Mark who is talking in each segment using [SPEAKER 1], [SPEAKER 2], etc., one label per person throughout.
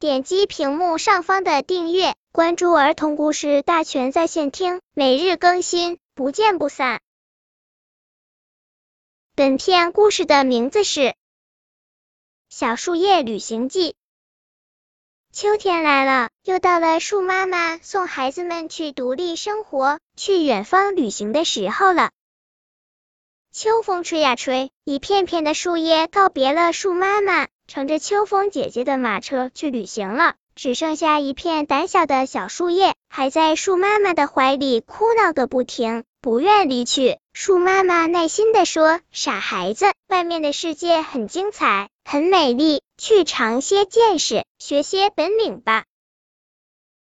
[SPEAKER 1] 点击屏幕上方的订阅，关注儿童故事大全在线听，每日更新，不见不散。本片故事的名字是《小树叶旅行记》。秋天来了，又到了树妈妈送孩子们去独立生活、去远方旅行的时候了。秋风吹呀吹，一片片的树叶告别了树妈妈，乘着秋风姐姐的马车去旅行了。只剩下一片胆小的小树叶，还在树妈妈的怀里哭闹个不停，不愿离去。树妈妈耐心的说：“傻孩子，外面的世界很精彩，很美丽，去尝些见识，学些本领吧。”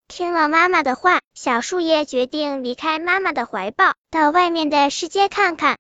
[SPEAKER 1] 听了妈妈的话，小树叶决定离开妈妈的怀抱，到外面的世界看看。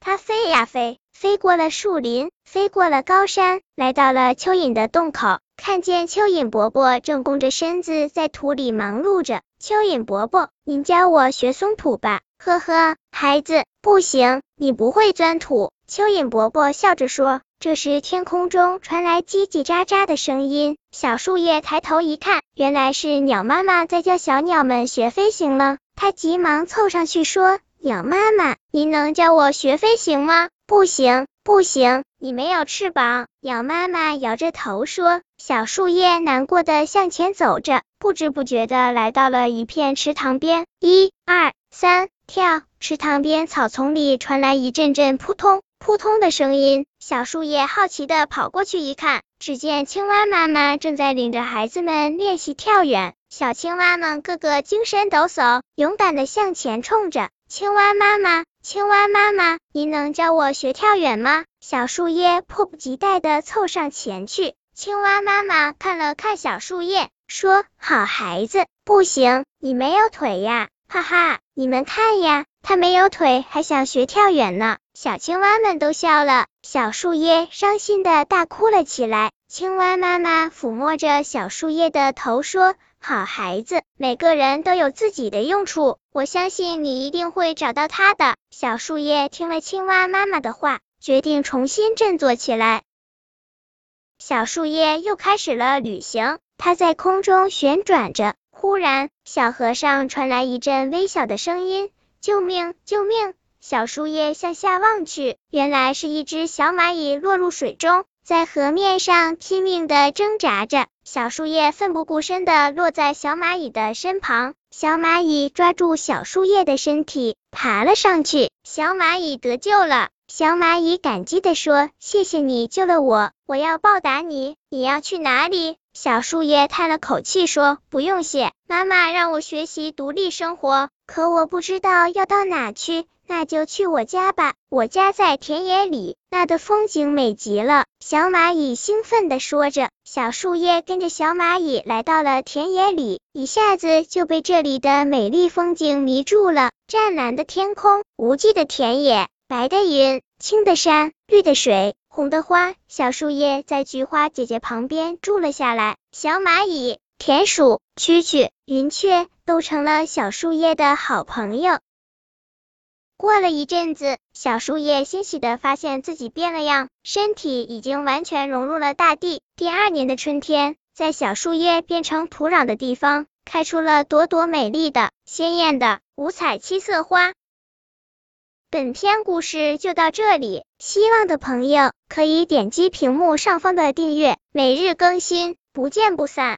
[SPEAKER 1] 它飞呀飞，飞过了树林，飞过了高山，来到了蚯蚓的洞口，看见蚯蚓伯伯正弓着身子在土里忙碌着。蚯蚓伯伯，您教我学松土吧。呵呵，孩子，不行，你不会钻土。蚯蚓伯伯笑着说。这时，天空中传来叽叽喳喳的声音。小树叶抬头一看，原来是鸟妈妈在教小鸟们学飞行了。它急忙凑上去说。鸟妈妈，您能教我学飞行吗？不行，不行，你没有翅膀。鸟妈妈摇着头说。小树叶难过的向前走着，不知不觉的来到了一片池塘边。一、二、三，跳！池塘边草丛里传来一阵阵扑通扑通的声音。小树叶好奇的跑过去一看，只见青蛙妈妈正在领着孩子们练习跳远。小青蛙们个个精神抖擞，勇敢的向前冲着。青蛙妈妈，青蛙妈妈，您能教我学跳远吗？小树叶迫不及待的凑上前去。青蛙妈妈看了看小树叶，说：“好孩子，不行，你没有腿呀，哈哈，你们看呀，他没有腿，还想学跳远呢。”小青蛙们都笑了，小树叶伤心的大哭了起来。青蛙妈妈抚摸着小树叶的头，说。好孩子，每个人都有自己的用处，我相信你一定会找到它的。小树叶听了青蛙妈妈的话，决定重新振作起来。小树叶又开始了旅行，它在空中旋转着。忽然，小河上传来一阵微小的声音：“救命！救命！”小树叶向下望去，原来是一只小蚂蚁落入水中。在河面上拼命的挣扎着，小树叶奋不顾身的落在小蚂蚁的身旁，小蚂蚁抓住小树叶的身体，爬了上去，小蚂蚁得救了。小蚂蚁感激地说：“谢谢你救了我，我要报答你。你要去哪里？”小树叶叹了口气说：“不用谢，妈妈让我学习独立生活，可我不知道要到哪去。”那就去我家吧，我家在田野里，那的风景美极了。小蚂蚁兴奋地说着，小树叶跟着小蚂蚁来到了田野里，一下子就被这里的美丽风景迷住了。湛蓝的天空，无际的田野，白的云，青的山，绿的水，红的花。小树叶在菊花姐姐旁边住了下来。小蚂蚁、田鼠、蛐蛐、云雀都成了小树叶的好朋友。过了一阵子，小树叶欣喜的发现自己变了样，身体已经完全融入了大地。第二年的春天，在小树叶变成土壤的地方，开出了朵朵美丽的、鲜艳的五彩七色花。本篇故事就到这里，希望的朋友可以点击屏幕上方的订阅，每日更新，不见不散。